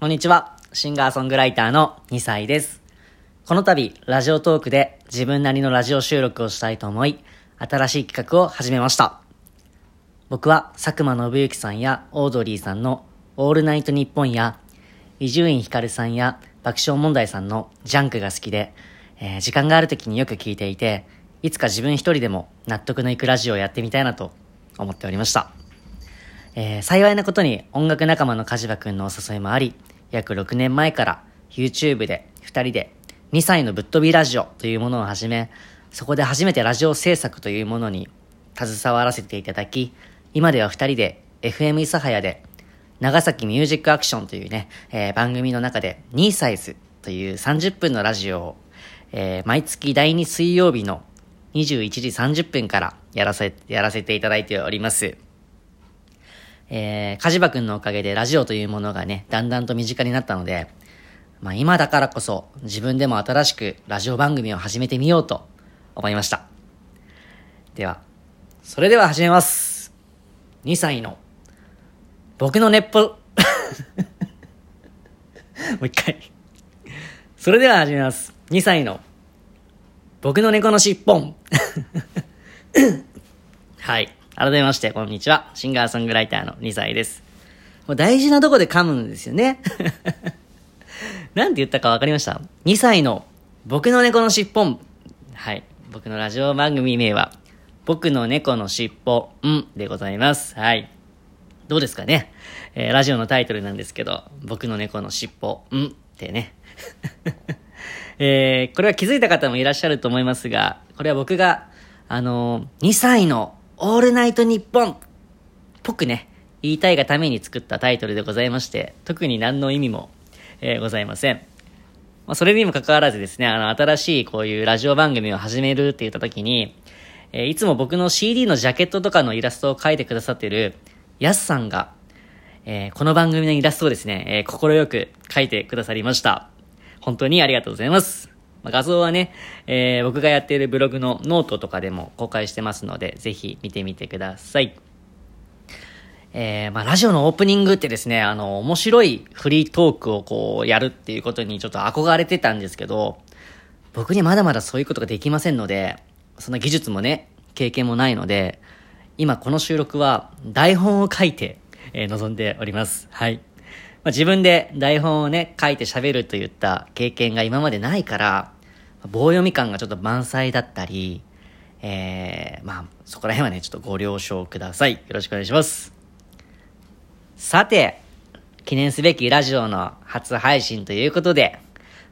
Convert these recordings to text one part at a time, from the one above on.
こんにちは。シンガーソングライターの2歳です。この度、ラジオトークで自分なりのラジオ収録をしたいと思い、新しい企画を始めました。僕は佐久間信之さんやオードリーさんのオールナイトニッポンや、伊集院光さんや爆笑問題さんのジャンクが好きで、えー時間がある時によく聞いていて、いつか自分一人でも納得のいくラジオをやってみたいなと思っておりました。えー幸いなことに音楽仲間の梶場くんのお誘いもあり、約6年前から YouTube で2人で2歳のぶっ飛びラジオというものを始め、そこで初めてラジオ制作というものに携わらせていただき、今では2人で FM 諫早で長崎ミュージックアクションというね、えー番組の中で2サイズという30分のラジオを、えー毎月第2水曜日の21時30分からやらせ、やらせていただいております。えー、かじばくんのおかげでラジオというものがね、だんだんと身近になったので、まあ今だからこそ自分でも新しくラジオ番組を始めてみようと思いました。では、それでは始めます。2歳の僕の熱歩、もう一回。それでは始めます。2歳の僕の猫のしっぽん。はい。改めまして、こんにちは。シンガーソングライターの2歳です。もう大事なとこで噛むんですよね。なんて言ったかわかりました ?2 歳の僕の猫のしっぽん。はい。僕のラジオ番組名は、僕の猫のしっぽんでございます。はい。どうですかね、えーラジオのタイトルなんですけど、僕の猫のしっぽんってね。えーこれは気づいた方もいらっしゃると思いますが、これは僕が、あのー2歳のオールナイトニッポンっぽくね、言いたいがために作ったタイトルでございまして、特に何の意味も、えーございません。まあ、それにもかかわらずですね、あの、新しいこういうラジオ番組を始めるって言った時に、えーいつも僕の CD のジャケットとかのイラストを描いてくださってる、やすさんが、えーこの番組のイラストをですね、えー心よく描いてくださりました。本当にありがとうございます。ま画像はね、えー僕がやっているブログのノートとかでも公開してますので、ぜひ見てみてください。えーまあ、ラジオのオープニングってですね、あの、面白いフリートークをこう、やるっていうことにちょっと憧れてたんですけど、僕にまだまだそういうことができませんので、そんな技術もね、経験もないので、今この収録は台本を書いて、えー臨んでおります。はい。まあ、自分で台本をね、書いて喋るといった経験が今までないから、棒読み感がちょっと満載だったり、えー、まあ、そこら辺はね、ちょっとご了承ください。よろしくお願いします。さて、記念すべきラジオの初配信ということで、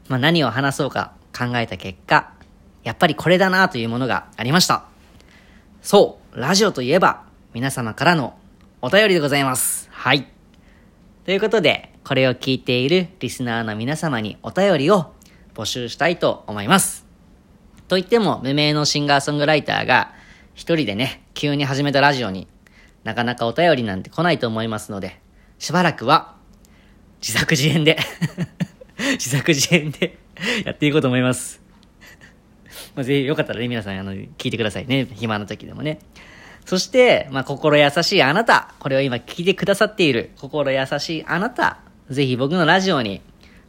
まあ、何を話そうか考えた結果、やっぱりこれだなというものがありました。そう、ラジオといえば、皆様からのお便りでございます。はい。ということで、これを聞いているリスナーの皆様にお便りを募集したいと思います。と言っても、無名のシンガーソングライターが、一人でね、急に始めたラジオになかなかお便りなんて来ないと思いますので、しばらくは、自作自演で、自作自演でやっていこうと思います。まあ、ぜひよかったらね、皆さん、あの、聞いてくださいね。暇な時でもね。そして、まあ、心優しいあなた。これを今聞いてくださっている心優しいあなた。ぜひ僕のラジオに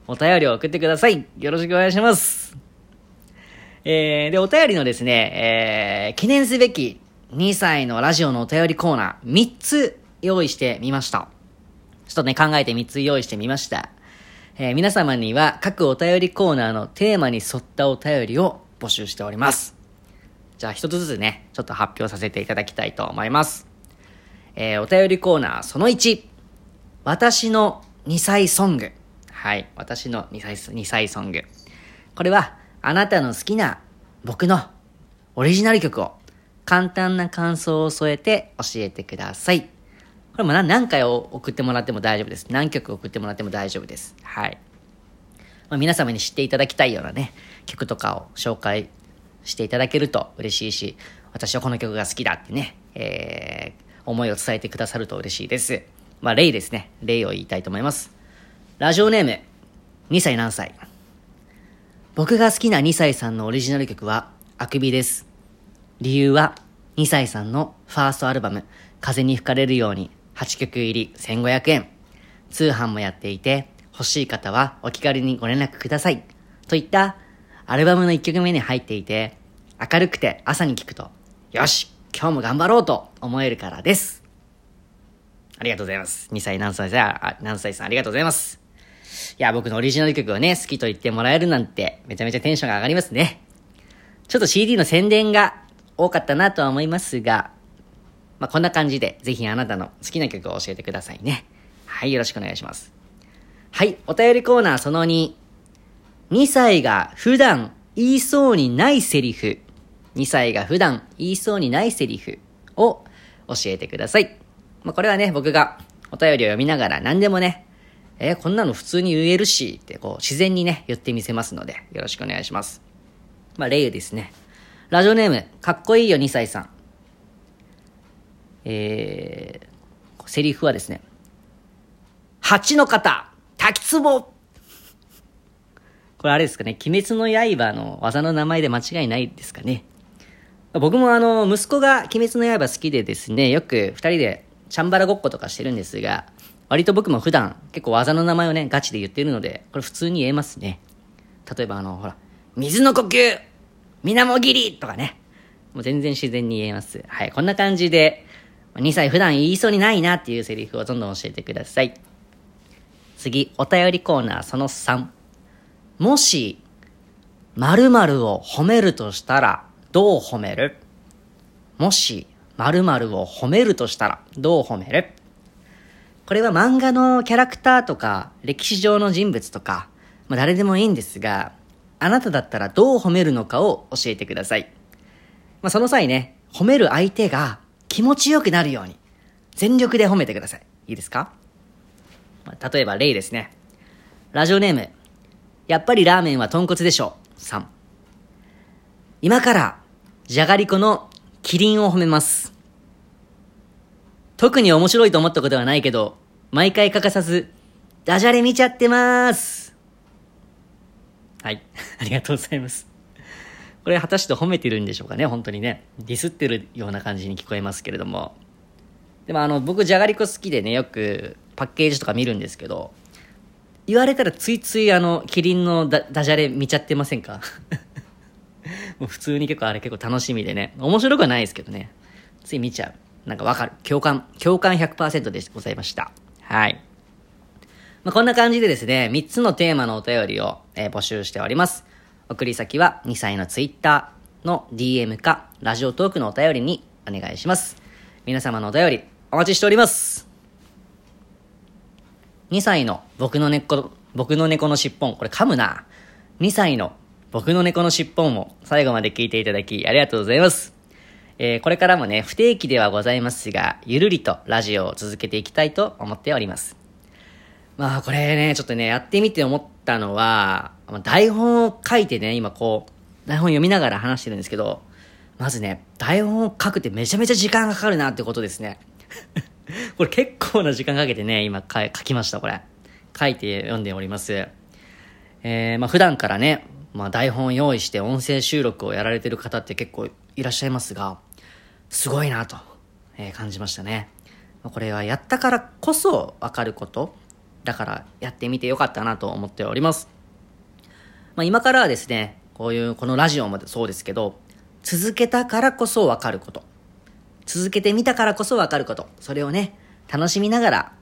お便りを送ってください。よろしくお願いします。えー、で、お便りのですね、えー、記念すべき2歳のラジオのお便りコーナー、3つ用意してみました。ちょっとね、考えて3つ用意してみました。えー皆様には各お便りコーナーのテーマに沿ったお便りを募集しております。じゃあ一つずつね、ちょっと発表させていただきたいと思います。えーお便りコーナーその1。私の2歳ソング。はい。私の2歳、2歳ソング。これは、あなたの好きな僕のオリジナル曲を簡単な感想を添えて教えてください。これも何回を送ってもらっても大丈夫です。何曲送ってもらっても大丈夫です。はい。まあ、皆様に知っていただきたいようなね、曲とかを紹介していただけると嬉しいし、私はこの曲が好きだってね、えー、思いを伝えてくださると嬉しいです。まあ、例ですね。例を言いたいと思います。ラジオネーム、2歳何歳僕が好きな2歳さんのオリジナル曲は、あくびです。理由は、2歳さんのファーストアルバム、風に吹かれるように8曲入り1500円。通販もやっていて、欲しい方はお気軽にご連絡ください。といったアルバムの1曲目に入っていて、明るくて朝に聴くと、よし今日も頑張ろうと思えるからです。ありがとうございます。2歳何歳さん、何歳さんありがとうございます。いや、僕のオリジナル曲をね、好きと言ってもらえるなんて、めちゃめちゃテンションが上がりますね。ちょっと CD の宣伝が多かったなとは思いますが、まあ、こんな感じで、ぜひあなたの好きな曲を教えてくださいね。はい、よろしくお願いします。はい、お便りコーナーその2。2歳が普段言いそうにないセリフ。2歳が普段言いそうにないセリフを教えてください。まあ、これはね、僕がお便りを読みながら何でもね、えー、こんなの普通に言えるし、ってこう自然にね、言ってみせますので、よろしくお願いします。まあ、例ですね。ラジオネーム、かっこいいよ2歳さん。えー、セリフはですね、蜂の方、滝壺これあれですかね、鬼滅の刃の技の名前で間違いないですかね？僕もあの、息子が鬼滅の刃好きでですね、よく二人でチャンバラごっことかしてるんですが、割と僕も普段結構技の名前をね、ガチで言ってるので、これ普通に言えますね。例えばあの、ほら、水の呼吸水面切りとかね。もう全然自然に言えます。はい、こんな感じで、2歳普段言いそうにないなっていうセリフをどんどん教えてください。次、お便りコーナーその3。もし、〇〇を褒めるとしたら、どう褒める？もし、〇〇を褒めるとしたら、どう褒める？これは漫画のキャラクターとか、歴史上の人物とか、まあ誰でもいいんですが、あなただったらどう褒めるのかを教えてください。まあその際ね、褒める相手が気持ちよくなるように、全力で褒めてください。いいですか、まあ、例えば例ですね。ラジオネーム、やっぱりラーメンは豚骨でしょう。3。今から、じゃがりこのキリンを褒めます。特に面白いと思ったことはないけど、毎回欠かさず、ダジャレ見ちゃってまーす。はい。ありがとうございます。これ果たして褒めてるんでしょうかね、本当にね。ディスってるような感じに聞こえますけれども。でもあの、僕、じゃがりこ好きでね、よくパッケージとか見るんですけど、言われたらついついあの、キリンのダジャレ見ちゃってませんか？もう普通に結構あれ結構楽しみでね。面白くはないですけどね。つい見ちゃう。なんかわかる。共感、共感100%でございました。はい。まあ、こんな感じでですね、3つのテーマのお便りを、えー、募集しております。送り先は2歳のツイッターの DM か、ラジオトークのお便りにお願いします。皆様のお便り、お待ちしております。2歳の僕の猫、僕の猫のしっぽん、これ噛むな。2歳の僕の猫のしっぽんを最後まで聞いていただきありがとうございます。えー、これからもね、不定期ではございますが、ゆるりとラジオを続けていきたいと思っております。まあ、これね、ちょっとね、やってみて思ったのは、台本を書いてね、今こう、台本読みながら話してるんですけど、まずね、台本を書くってめちゃめちゃ時間がかかるなってことですね。これ結構な時間かけてね、今書きました、これ。書いて読んでおります。えー、まあ普段からね、まあ台本を用意して音声収録をやられてる方って結構いらっしゃいますが、すごいなと、えー、感じましたね。これはやったからこそわかること。だからやってみてよかったなと思っております。まあ今からはですね、こういうこのラジオもそうですけど、続けたからこそわかること。続けてみたからこそわかること。それをね、楽しみながら、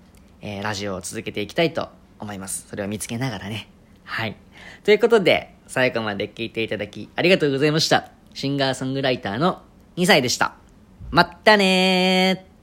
えー、ラジオを続けていきたいと思います。それを見つけながらね。はい。ということで、最後まで聞いていただきありがとうございました。シンガーソングライターの2歳でした。まったねー